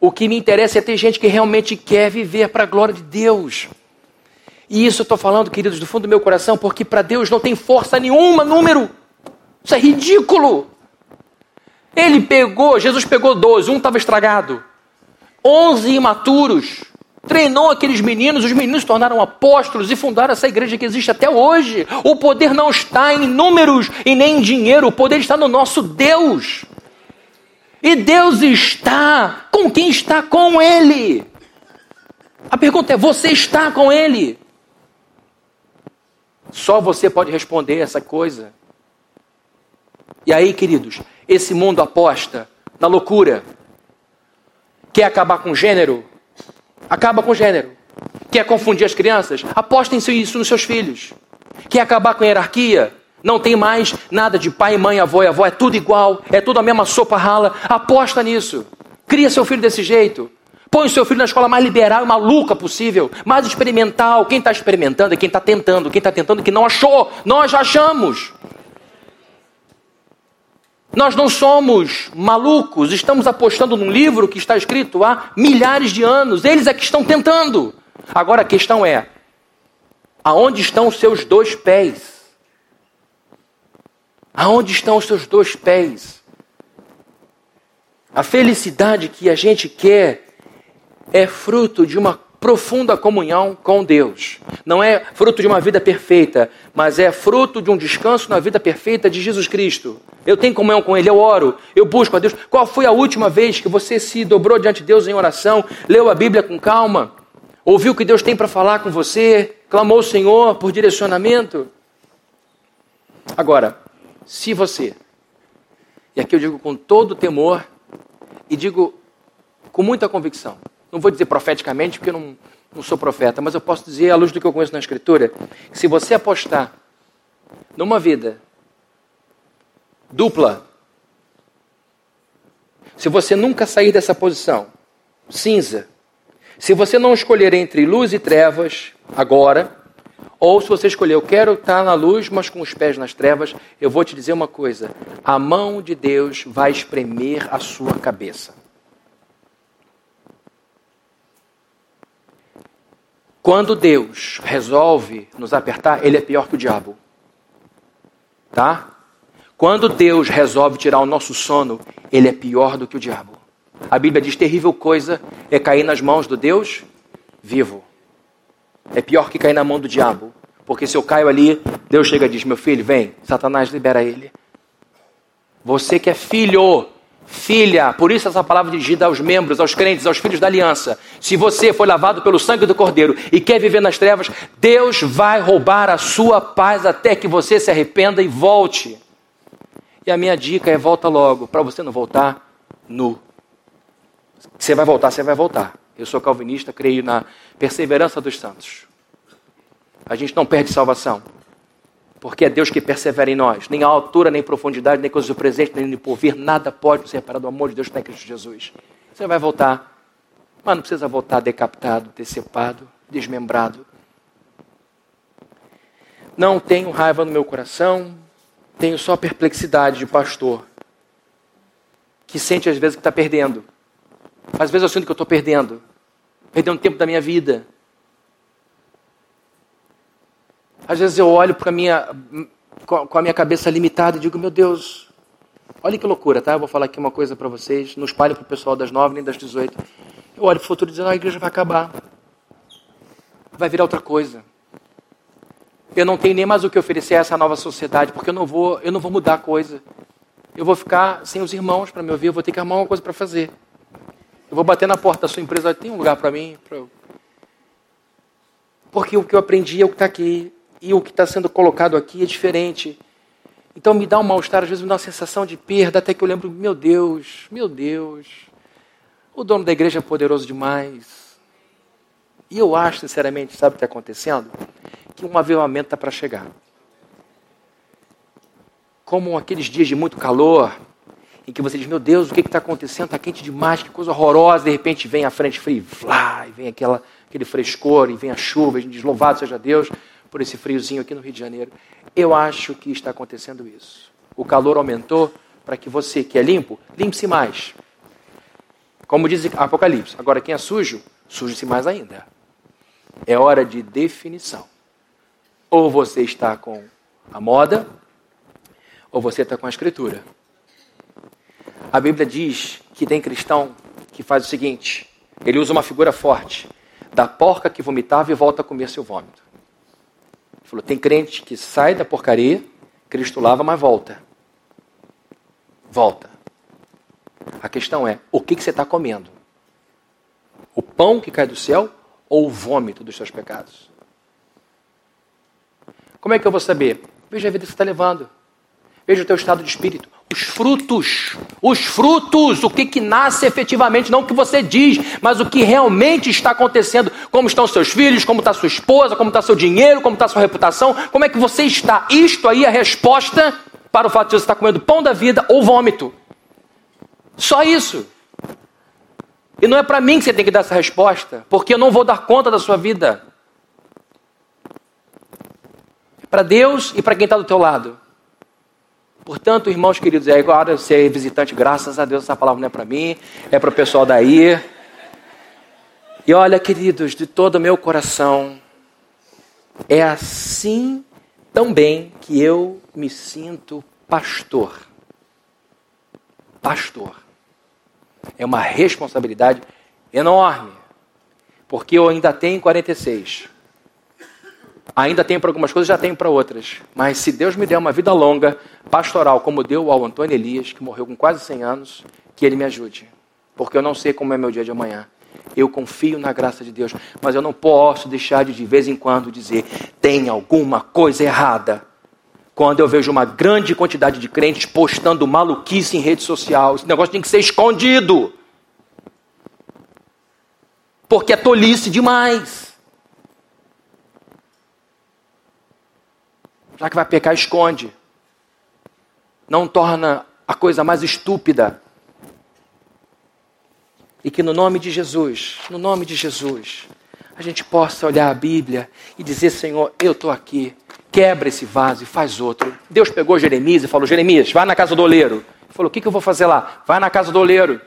O que me interessa é ter gente que realmente quer viver para a glória de Deus. E isso eu estou falando, queridos, do fundo do meu coração, porque para Deus não tem força nenhuma, número. Isso é ridículo. Ele pegou, Jesus pegou 12, um estava estragado. 11 imaturos. Treinou aqueles meninos, os meninos se tornaram apóstolos e fundaram essa igreja que existe até hoje. O poder não está em números e nem em dinheiro, o poder está no nosso Deus. E Deus está com quem está com Ele. A pergunta é: você está com Ele? Só você pode responder essa coisa. E aí, queridos, esse mundo aposta na loucura. Quer acabar com gênero? Acaba com gênero. Quer confundir as crianças? Apostem isso nos seus filhos. Quer acabar com a hierarquia? Não tem mais nada de pai, mãe, avô e avó, é tudo igual, é tudo a mesma sopa rala. Aposta nisso. Cria seu filho desse jeito. Põe o seu filho na escola mais liberal e maluca possível, mais experimental. Quem está experimentando é quem está tentando. Quem está tentando que não achou. Nós achamos. Nós não somos malucos, estamos apostando num livro que está escrito há milhares de anos. Eles é que estão tentando. Agora a questão é: aonde estão os seus dois pés? Aonde estão os seus dois pés? A felicidade que a gente quer é fruto de uma profunda comunhão com Deus. Não é fruto de uma vida perfeita, mas é fruto de um descanso na vida perfeita de Jesus Cristo. Eu tenho comunhão com Ele, eu oro, eu busco a Deus. Qual foi a última vez que você se dobrou diante de Deus em oração, leu a Bíblia com calma, ouviu o que Deus tem para falar com você, clamou ao Senhor por direcionamento? Agora, se você, e aqui eu digo com todo temor, e digo com muita convicção, não vou dizer profeticamente, porque eu não, não sou profeta, mas eu posso dizer, à luz do que eu conheço na Escritura, que se você apostar numa vida dupla, se você nunca sair dessa posição cinza, se você não escolher entre luz e trevas agora, ou se você escolher, eu quero estar na luz, mas com os pés nas trevas, eu vou te dizer uma coisa: a mão de Deus vai espremer a sua cabeça. Quando Deus resolve nos apertar, Ele é pior que o diabo. Tá? Quando Deus resolve tirar o nosso sono, Ele é pior do que o diabo. A Bíblia diz: terrível coisa é cair nas mãos do Deus vivo. É pior que cair na mão do diabo. Porque se eu caio ali, Deus chega e diz: Meu filho, vem, Satanás libera ele. Você que é filho, filha, por isso essa palavra dirigida aos membros, aos crentes, aos filhos da aliança. Se você foi lavado pelo sangue do Cordeiro e quer viver nas trevas, Deus vai roubar a sua paz até que você se arrependa e volte. E a minha dica é: volta logo, para você não voltar nu. Você vai voltar, você vai voltar. Eu sou calvinista, creio na perseverança dos santos. A gente não perde salvação. Porque é Deus que persevera em nós. Nem a altura, nem profundidade, nem coisas do presente, nem do porvir, nada pode nos separar do amor de Deus que está em Cristo Jesus. Você vai voltar. Mas não precisa voltar decapitado, decepado, desmembrado. Não tenho raiva no meu coração, tenho só perplexidade de pastor que sente às vezes que está perdendo. Às vezes eu sinto que eu estou perdendo, perdendo tempo da minha vida. Às vezes eu olho para minha, com a minha cabeça limitada e digo, meu Deus, olha que loucura, tá? Eu vou falar aqui uma coisa para vocês, não espalhe para o pessoal das nove nem das dezoito. Eu olho para o futuro dizendo, ah, a igreja vai acabar. Vai virar outra coisa. Eu não tenho nem mais o que oferecer a essa nova sociedade, porque eu não vou, eu não vou mudar a coisa. Eu vou ficar sem os irmãos para me ouvir, eu vou ter que arrumar uma coisa para fazer. Eu vou bater na porta da sua empresa, tem um lugar para mim? Pra... Porque o que eu aprendi é o que está aqui, e o que está sendo colocado aqui é diferente. Então me dá um mal-estar, às vezes me dá uma sensação de perda, até que eu lembro, meu Deus, meu Deus, o dono da igreja é poderoso demais. E eu acho, sinceramente, sabe o que está acontecendo? que um avivamento está para chegar. Como aqueles dias de muito calor, em que você diz, meu Deus, o que está acontecendo? Está quente demais, que coisa horrorosa. De repente vem a frente fria, e vem aquela, aquele frescor, e vem a chuva, e a gente diz, louvado seja Deus por esse friozinho aqui no Rio de Janeiro. Eu acho que está acontecendo isso. O calor aumentou para que você, que é limpo, limpe-se mais. Como diz Apocalipse. Agora, quem é sujo, suje-se mais ainda. É hora de definição. Ou você está com a moda, ou você está com a escritura. A Bíblia diz que tem cristão que faz o seguinte: ele usa uma figura forte, da porca que vomitava e volta a comer seu vômito. Falou: tem crente que sai da porcaria, Cristo lava, mas volta. Volta. A questão é: o que, que você está comendo? O pão que cai do céu ou o vômito dos seus pecados? Como é que eu vou saber? Veja a vida que você está levando. Veja o teu estado de espírito. Os frutos, os frutos, o que, que nasce efetivamente, não o que você diz, mas o que realmente está acontecendo. Como estão seus filhos, como está sua esposa, como está seu dinheiro, como está sua reputação, como é que você está. Isto aí é a resposta para o fato de você estar comendo pão da vida ou vômito. Só isso. E não é para mim que você tem que dar essa resposta, porque eu não vou dar conta da sua vida para Deus e para quem está do teu lado. Portanto, irmãos queridos, é agora você é visitante, graças a Deus essa palavra não é para mim, é para o pessoal daí. E olha, queridos, de todo o meu coração, é assim também que eu me sinto pastor. Pastor. É uma responsabilidade enorme, porque eu ainda tenho 46. Ainda tenho para algumas coisas, já tenho para outras. Mas se Deus me der uma vida longa, pastoral, como deu ao Antônio Elias, que morreu com quase 100 anos, que ele me ajude. Porque eu não sei como é meu dia de amanhã. Eu confio na graça de Deus, mas eu não posso deixar de de vez em quando dizer: tem alguma coisa errada. Quando eu vejo uma grande quantidade de crentes postando maluquice em rede social, esse negócio tem que ser escondido. Porque é tolice demais. Já que vai pecar, esconde. Não torna a coisa mais estúpida. E que no nome de Jesus, no nome de Jesus, a gente possa olhar a Bíblia e dizer: Senhor, eu estou aqui, quebra esse vaso e faz outro. Deus pegou Jeremias e falou: Jeremias, vai na casa do oleiro. Ele falou: O que, que eu vou fazer lá? Vai na casa do oleiro.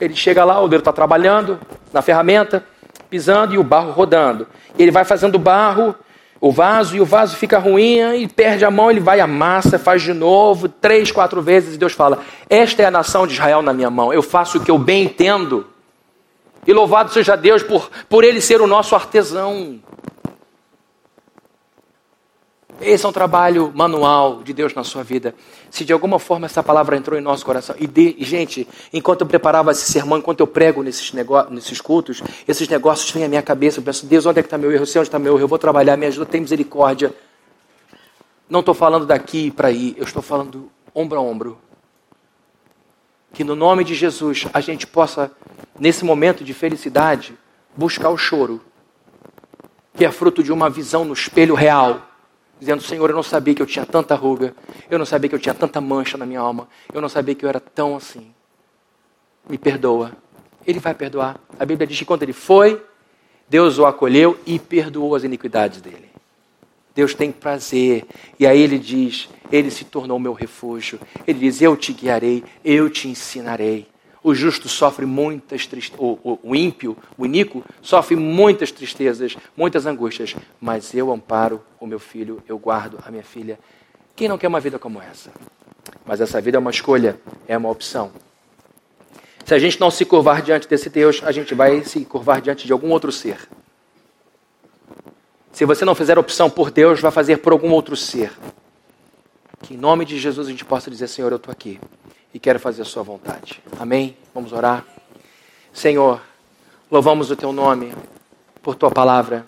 Ele chega lá, o oleiro está trabalhando na ferramenta, pisando e o barro rodando. Ele vai fazendo barro o vaso e o vaso fica ruim e perde a mão, ele vai, amassa, faz de novo, três, quatro vezes, e Deus fala: Esta é a nação de Israel na minha mão, eu faço o que eu bem entendo. E louvado seja Deus por, por ele ser o nosso artesão. Esse é um trabalho manual de Deus na sua vida. Se de alguma forma essa palavra entrou em nosso coração. E, de, gente, enquanto eu preparava esse sermão, enquanto eu prego nesses, nesses cultos, esses negócios vêm à minha cabeça. Eu penso, Deus, onde é que está meu erro? sei onde está meu erro. Eu vou trabalhar, me ajuda, tem misericórdia. Não estou falando daqui para aí, eu estou falando ombro a ombro. Que no nome de Jesus a gente possa, nesse momento de felicidade, buscar o choro, que é fruto de uma visão no espelho real dizendo: Senhor, eu não sabia que eu tinha tanta ruga, eu não sabia que eu tinha tanta mancha na minha alma, eu não sabia que eu era tão assim. Me perdoa. Ele vai perdoar. A Bíblia diz que quando ele foi, Deus o acolheu e perdoou as iniquidades dele. Deus tem prazer. E aí ele diz: Ele se tornou meu refúgio. Ele diz: Eu te guiarei, eu te ensinarei. O justo sofre muitas tristezas, o, ímpio, o iníquo, sofre muitas tristezas, muitas angústias, mas eu amparo o meu filho, eu guardo a minha filha. Quem não quer uma vida como essa? Mas essa vida é uma escolha, é uma opção. Se a gente não se curvar diante desse Deus, a gente vai se curvar diante de algum outro ser. Se você não fizer opção por Deus, vai fazer por algum outro ser. Que em nome de Jesus a gente possa dizer: Senhor, eu estou aqui e quero fazer a Sua vontade. Amém? Vamos orar. Senhor, louvamos o Teu nome por Tua palavra.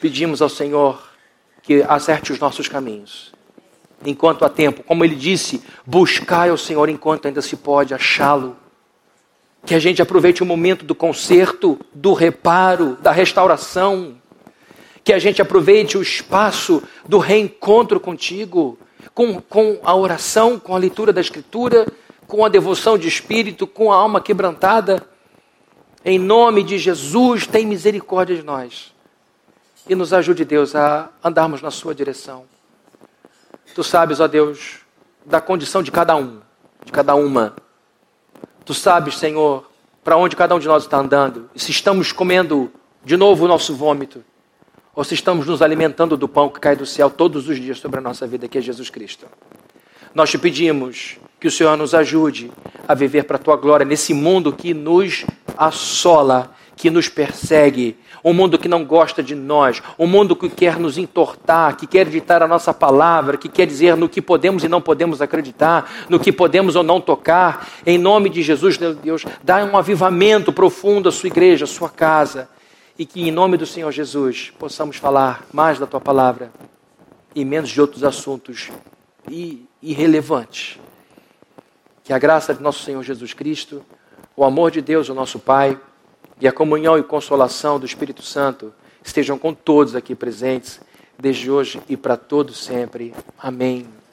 Pedimos ao Senhor que acerte os nossos caminhos. Enquanto há tempo, como Ele disse, buscai ao Senhor enquanto ainda se pode achá-lo. Que a gente aproveite o momento do conserto, do reparo, da restauração que a gente aproveite o espaço do reencontro contigo, com, com a oração, com a leitura da Escritura, com a devoção de espírito, com a alma quebrantada. Em nome de Jesus, tem misericórdia de nós. E nos ajude, Deus, a andarmos na Sua direção. Tu sabes, ó Deus, da condição de cada um, de cada uma. Tu sabes, Senhor, para onde cada um de nós está andando. E se estamos comendo de novo o nosso vômito ou se estamos nos alimentando do pão que cai do céu todos os dias sobre a nossa vida, que é Jesus Cristo. Nós te pedimos que o Senhor nos ajude a viver para a tua glória nesse mundo que nos assola, que nos persegue, um mundo que não gosta de nós, um mundo que quer nos entortar, que quer editar a nossa palavra, que quer dizer no que podemos e não podemos acreditar, no que podemos ou não tocar. Em nome de Jesus, Deus, dá um avivamento profundo à sua igreja, à sua casa e que, em nome do Senhor Jesus, possamos falar mais da tua palavra e menos de outros assuntos irrelevantes. Que a graça de nosso Senhor Jesus Cristo, o amor de Deus, o nosso Pai, e a comunhão e consolação do Espírito Santo estejam com todos aqui presentes, desde hoje e para todos sempre. Amém.